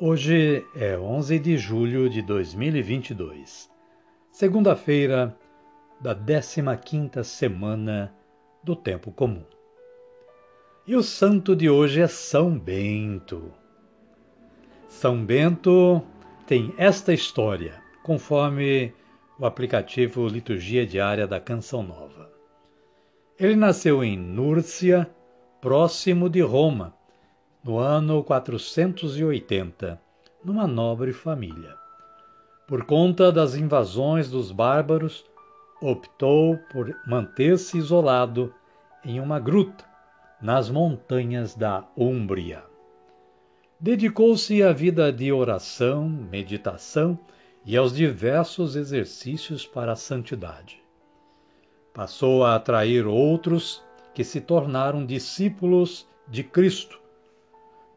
Hoje é 11 de julho de 2022, segunda-feira da 15ª semana do tempo comum. E o santo de hoje é São Bento. São Bento tem esta história, conforme o aplicativo Liturgia Diária da Canção Nova. Ele nasceu em Núrcia, próximo de Roma, no ano 480, numa nobre família. Por conta das invasões dos bárbaros, optou por manter-se isolado em uma gruta nas montanhas da Úmbria. Dedicou-se à vida de oração, meditação e aos diversos exercícios para a santidade. Passou a atrair outros que se tornaram discípulos de Cristo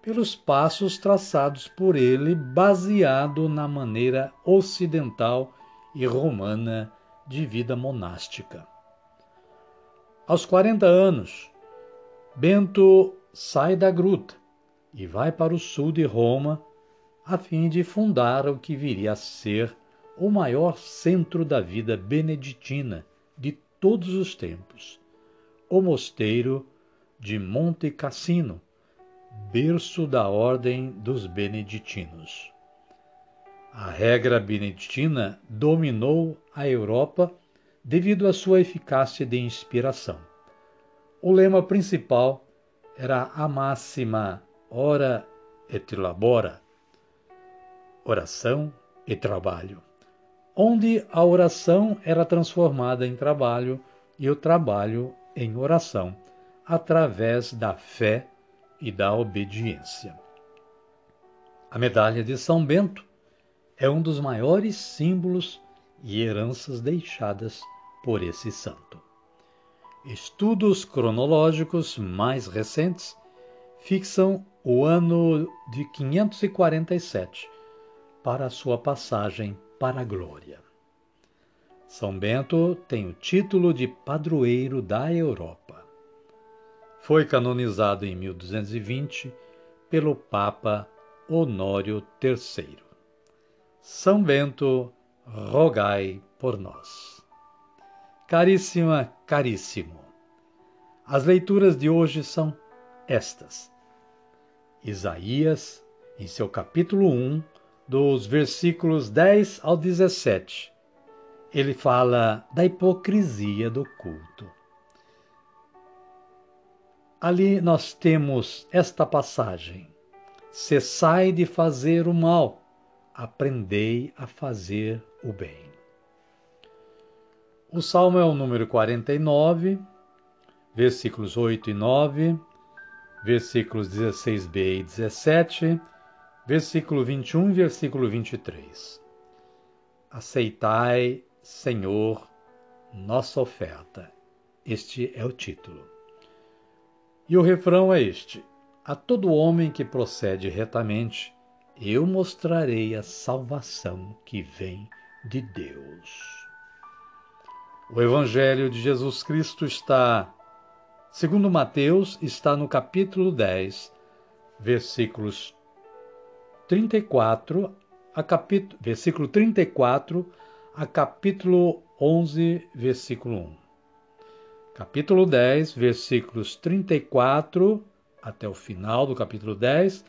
pelos passos traçados por ele, baseado na maneira ocidental e romana de vida monástica. Aos 40 anos, Bento sai da gruta e vai para o sul de Roma a fim de fundar o que viria a ser o maior centro da vida beneditina de todos os tempos, o mosteiro de Monte Cassino, berço da ordem dos beneditinos. A regra beneditina dominou a Europa devido à sua eficácia de inspiração. O lema principal era a máxima ora et labora, oração e trabalho, onde a oração era transformada em trabalho e o trabalho em oração, através da fé e da obediência. A medalha de São Bento é um dos maiores símbolos e heranças deixadas por esse santo. Estudos cronológicos mais recentes fixam o ano de 547 para sua passagem para a glória. São Bento tem o título de padroeiro da Europa. Foi canonizado em 1220 pelo Papa Honório III. São Bento, rogai por nós. Caríssima, caríssimo, as leituras de hoje são estas. Isaías, em seu capítulo 1, dos versículos 10 ao 17, ele fala da hipocrisia do culto. Ali nós temos esta passagem: Cessai de fazer o mal, aprendei a fazer o bem. O salmo é o número 49, versículos 8 e 9, versículos 16b e 17, versículo 21 e versículo 23. Aceitai, Senhor, nossa oferta. Este é o título. E o refrão é este: A todo homem que procede retamente, eu mostrarei a salvação que vem de Deus. O Evangelho de Jesus Cristo está, segundo Mateus, está no capítulo 10, versículos 34 a capítulo, versículo 34 a capítulo 11, versículo 1 capítulo 10, versículos 34 até o final do capítulo 10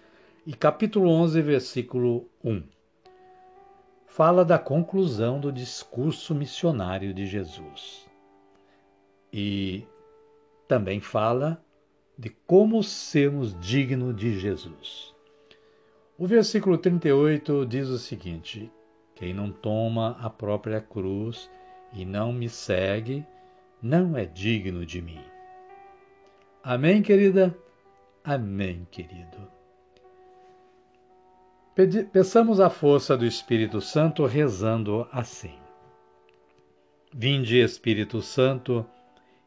e capítulo 11, versículo 1. fala da conclusão do discurso missionário de Jesus. E também fala de como sermos dignos de Jesus. O versículo 38 diz o seguinte: Quem não toma a própria cruz e não me segue, não é digno de mim. Amém, querida? Amém, querido. Peçamos a força do Espírito Santo rezando assim. Vinde, Espírito Santo,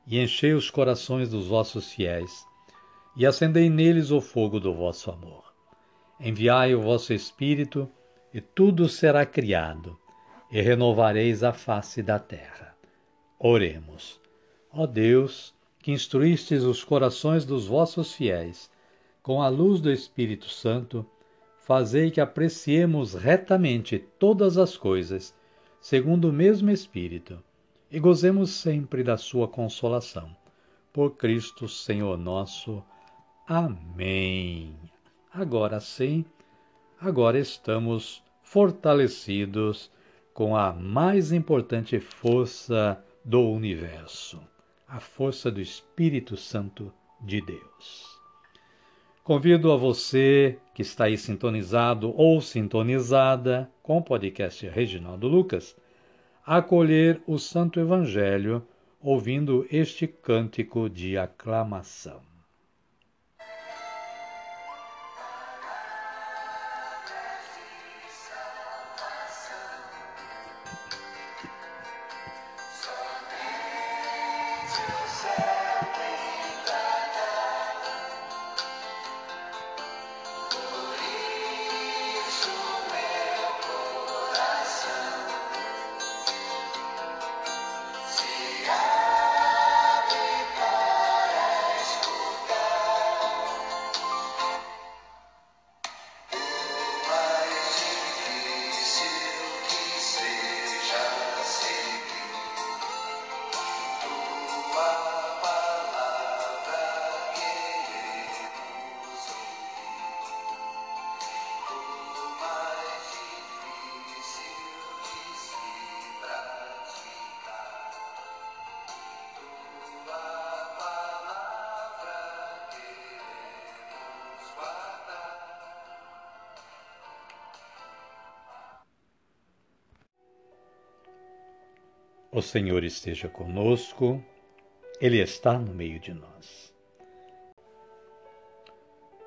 e enchei os corações dos vossos fiéis, e acendei neles o fogo do vosso amor. Enviai o vosso Espírito, e tudo será criado, e renovareis a face da terra. Oremos. Ó Deus, que instruístes os corações dos vossos fiéis, com a luz do Espírito Santo, fazei que apreciemos retamente todas as coisas, segundo o mesmo Espírito, e gozemos sempre da sua consolação. Por Cristo Senhor nosso. Amém. Agora sim, agora estamos fortalecidos com a mais importante força do universo a força do Espírito Santo de Deus. Convido a você que está aí sintonizado ou sintonizada com o podcast Reginaldo Lucas a acolher o Santo Evangelho ouvindo este cântico de aclamação. O Senhor esteja conosco, Ele está no meio de nós.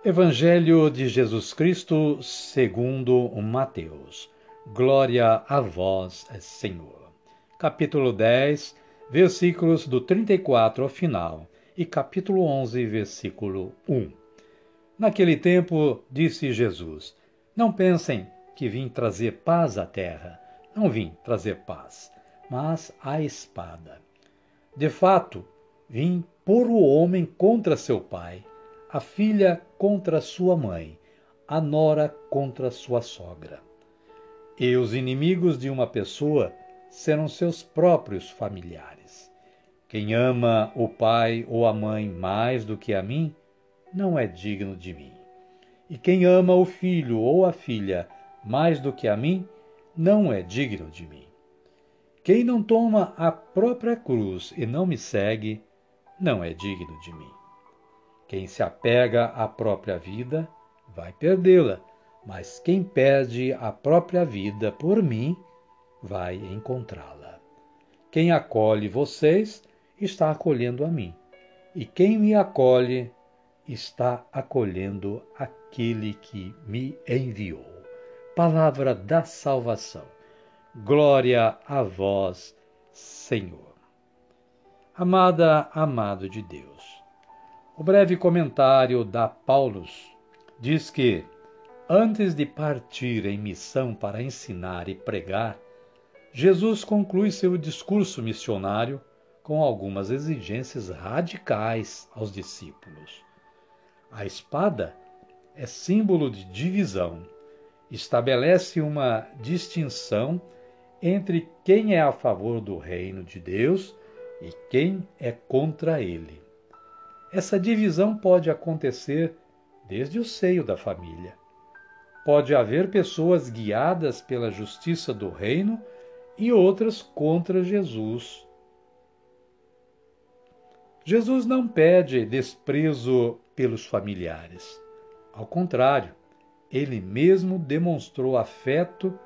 Evangelho de Jesus Cristo segundo Mateus. Glória a vós, Senhor. Capítulo 10, versículos do 34 ao final, e capítulo 11, versículo 1. Naquele tempo, disse Jesus: Não pensem que vim trazer paz à terra. Não vim trazer paz mas a espada. De fato, vim pôr o homem contra seu pai, a filha contra sua mãe, a nora contra sua sogra. E os inimigos de uma pessoa serão seus próprios familiares. Quem ama o pai ou a mãe mais do que a mim, não é digno de mim. E quem ama o filho ou a filha mais do que a mim, não é digno de mim. Quem não toma a própria cruz e não me segue, não é digno de mim. Quem se apega à própria vida, vai perdê-la, mas quem perde a própria vida por mim, vai encontrá-la. Quem acolhe vocês, está acolhendo a mim, e quem me acolhe, está acolhendo aquele que me enviou. Palavra da salvação. Glória a vós, Senhor. Amada, amado de Deus. O breve comentário da Paulus diz que, antes de partir em missão para ensinar e pregar, Jesus conclui seu discurso missionário com algumas exigências radicais aos discípulos. A espada é símbolo de divisão, estabelece uma distinção entre quem é a favor do reino de Deus e quem é contra ele. Essa divisão pode acontecer desde o seio da família. pode haver pessoas guiadas pela justiça do reino e outras contra Jesus. Jesus não pede desprezo pelos familiares. Ao contrário, ele mesmo demonstrou afeto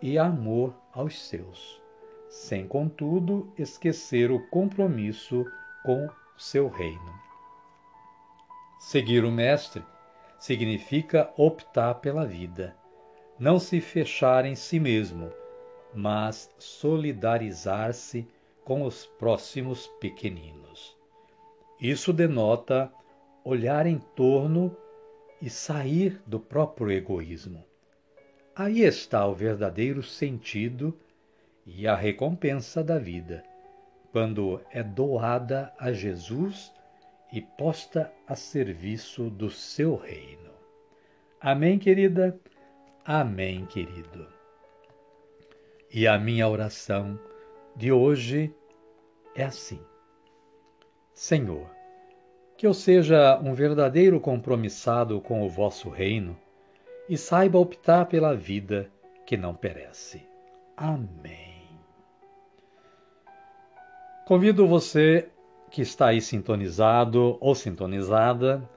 e amor aos seus, sem contudo esquecer o compromisso com seu reino. Seguir o Mestre significa optar pela vida, não se fechar em si mesmo, mas solidarizar-se com os próximos pequeninos. Isso denota olhar em torno e sair do próprio egoísmo. Aí está o verdadeiro sentido e a recompensa da vida, quando é doada a Jesus e posta a serviço do seu reino. Amém, querida? Amém, querido. E a minha oração de hoje é assim: Senhor, que eu seja um verdadeiro compromissado com o vosso reino e saiba optar pela vida que não perece. Amém. Convido você que está aí sintonizado ou sintonizada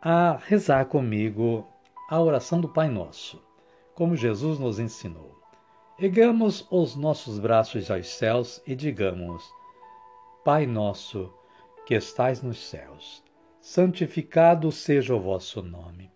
a rezar comigo a oração do Pai Nosso, como Jesus nos ensinou. Ergamos os nossos braços aos céus e digamos: Pai Nosso, que estais nos céus, santificado seja o vosso nome.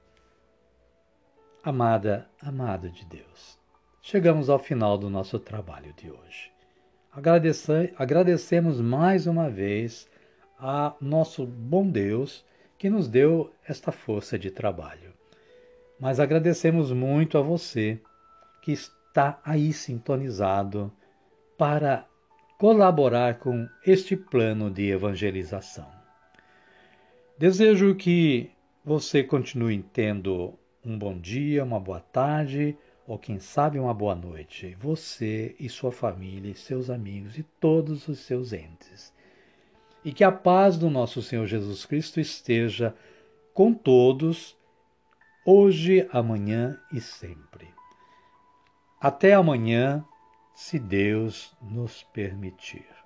amada, amada de Deus, chegamos ao final do nosso trabalho de hoje. Agradece, agradecemos mais uma vez a nosso bom Deus que nos deu esta força de trabalho. Mas agradecemos muito a você que está aí sintonizado para colaborar com este plano de evangelização. Desejo que você continue tendo um bom dia, uma boa tarde ou quem sabe uma boa noite. Você e sua família, seus amigos e todos os seus entes. E que a paz do nosso Senhor Jesus Cristo esteja com todos, hoje, amanhã e sempre. Até amanhã, se Deus nos permitir.